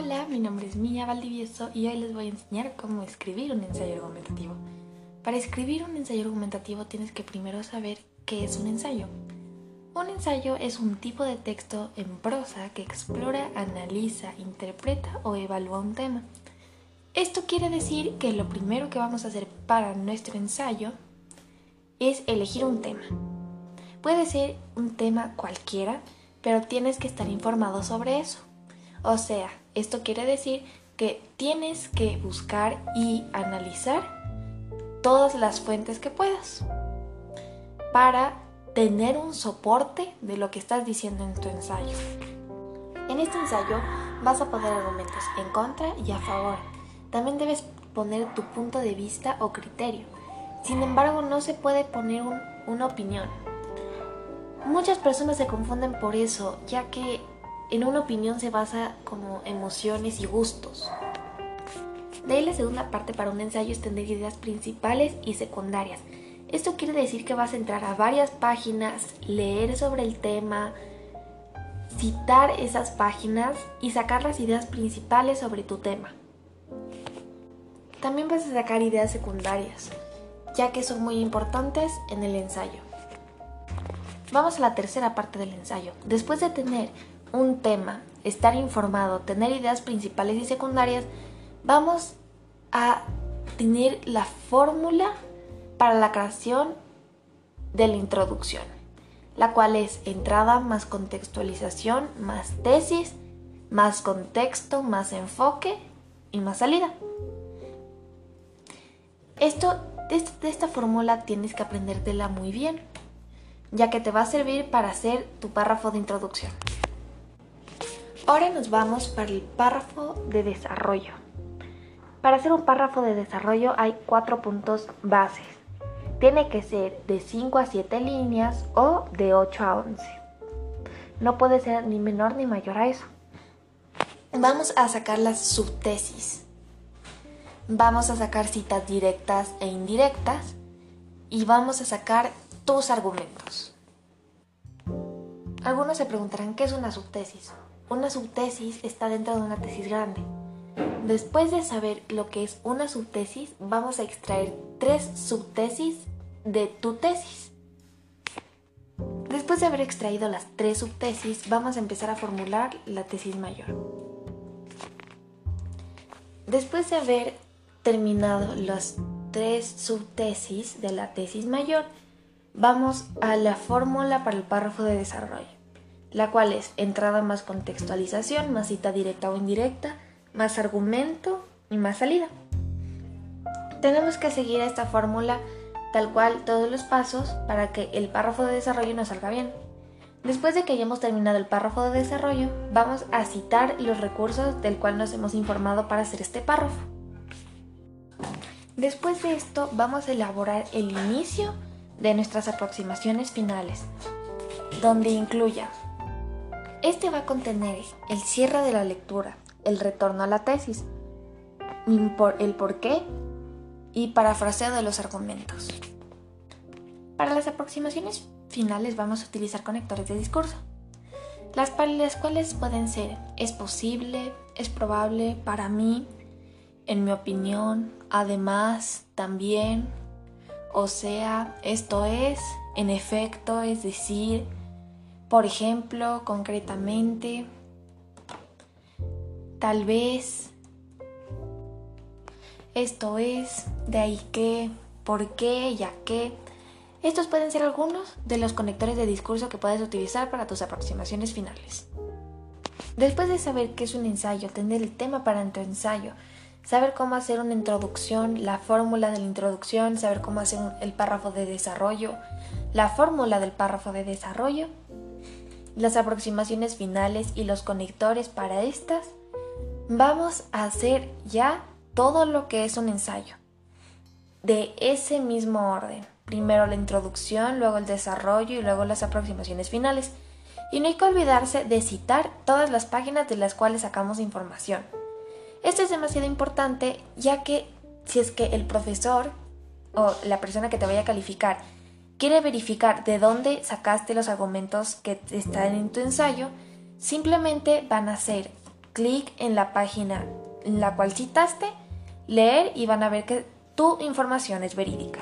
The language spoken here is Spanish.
Hola, mi nombre es Mía Valdivieso y hoy les voy a enseñar cómo escribir un ensayo argumentativo. Para escribir un ensayo argumentativo tienes que primero saber qué es un ensayo. Un ensayo es un tipo de texto en prosa que explora, analiza, interpreta o evalúa un tema. Esto quiere decir que lo primero que vamos a hacer para nuestro ensayo es elegir un tema. Puede ser un tema cualquiera, pero tienes que estar informado sobre eso. O sea, esto quiere decir que tienes que buscar y analizar todas las fuentes que puedas para tener un soporte de lo que estás diciendo en tu ensayo. En este ensayo vas a poner argumentos en contra y a favor. También debes poner tu punto de vista o criterio. Sin embargo, no se puede poner una opinión. Muchas personas se confunden por eso, ya que en una opinión se basa como emociones y gustos. De ahí la segunda parte para un ensayo es tener ideas principales y secundarias. Esto quiere decir que vas a entrar a varias páginas, leer sobre el tema, citar esas páginas y sacar las ideas principales sobre tu tema. También vas a sacar ideas secundarias, ya que son muy importantes en el ensayo. Vamos a la tercera parte del ensayo. Después de tener un tema, estar informado, tener ideas principales y secundarias, vamos a tener la fórmula para la creación de la introducción, la cual es entrada más contextualización más tesis, más contexto, más enfoque y más salida. Esto, de, de esta fórmula tienes que aprendértela muy bien, ya que te va a servir para hacer tu párrafo de introducción. Ahora nos vamos para el párrafo de desarrollo. Para hacer un párrafo de desarrollo hay cuatro puntos bases. Tiene que ser de 5 a 7 líneas o de 8 a 11. No puede ser ni menor ni mayor a eso. Vamos a sacar las subtesis. Vamos a sacar citas directas e indirectas y vamos a sacar tus argumentos. Algunos se preguntarán qué es una subtesis. Una subtesis está dentro de una tesis grande. Después de saber lo que es una subtesis, vamos a extraer tres subtesis de tu tesis. Después de haber extraído las tres subtesis, vamos a empezar a formular la tesis mayor. Después de haber terminado las tres subtesis de la tesis mayor, vamos a la fórmula para el párrafo de desarrollo la cual es entrada más contextualización, más cita directa o indirecta, más argumento y más salida. Tenemos que seguir esta fórmula tal cual todos los pasos para que el párrafo de desarrollo nos salga bien. Después de que hayamos terminado el párrafo de desarrollo, vamos a citar los recursos del cual nos hemos informado para hacer este párrafo. Después de esto, vamos a elaborar el inicio de nuestras aproximaciones finales, donde incluya este va a contener el cierre de la lectura, el retorno a la tesis, el por qué y parafraseo de los argumentos. Para las aproximaciones finales vamos a utilizar conectores de discurso, las, las cuales pueden ser es posible, es probable, para mí, en mi opinión, además, también, o sea, esto es, en efecto, es decir, por ejemplo, concretamente, tal vez, esto es, de ahí que, por qué, ya que. Estos pueden ser algunos de los conectores de discurso que puedes utilizar para tus aproximaciones finales. Después de saber qué es un ensayo, tener el tema para tu ensayo, saber cómo hacer una introducción, la fórmula de la introducción, saber cómo hacer el párrafo de desarrollo, la fórmula del párrafo de desarrollo, las aproximaciones finales y los conectores para estas, vamos a hacer ya todo lo que es un ensayo. De ese mismo orden. Primero la introducción, luego el desarrollo y luego las aproximaciones finales. Y no hay que olvidarse de citar todas las páginas de las cuales sacamos información. Esto es demasiado importante ya que si es que el profesor o la persona que te vaya a calificar quiere verificar de dónde sacaste los argumentos que están en tu ensayo, simplemente van a ser clic en la página en la cual citaste, leer y van a ver que tu información es verídica.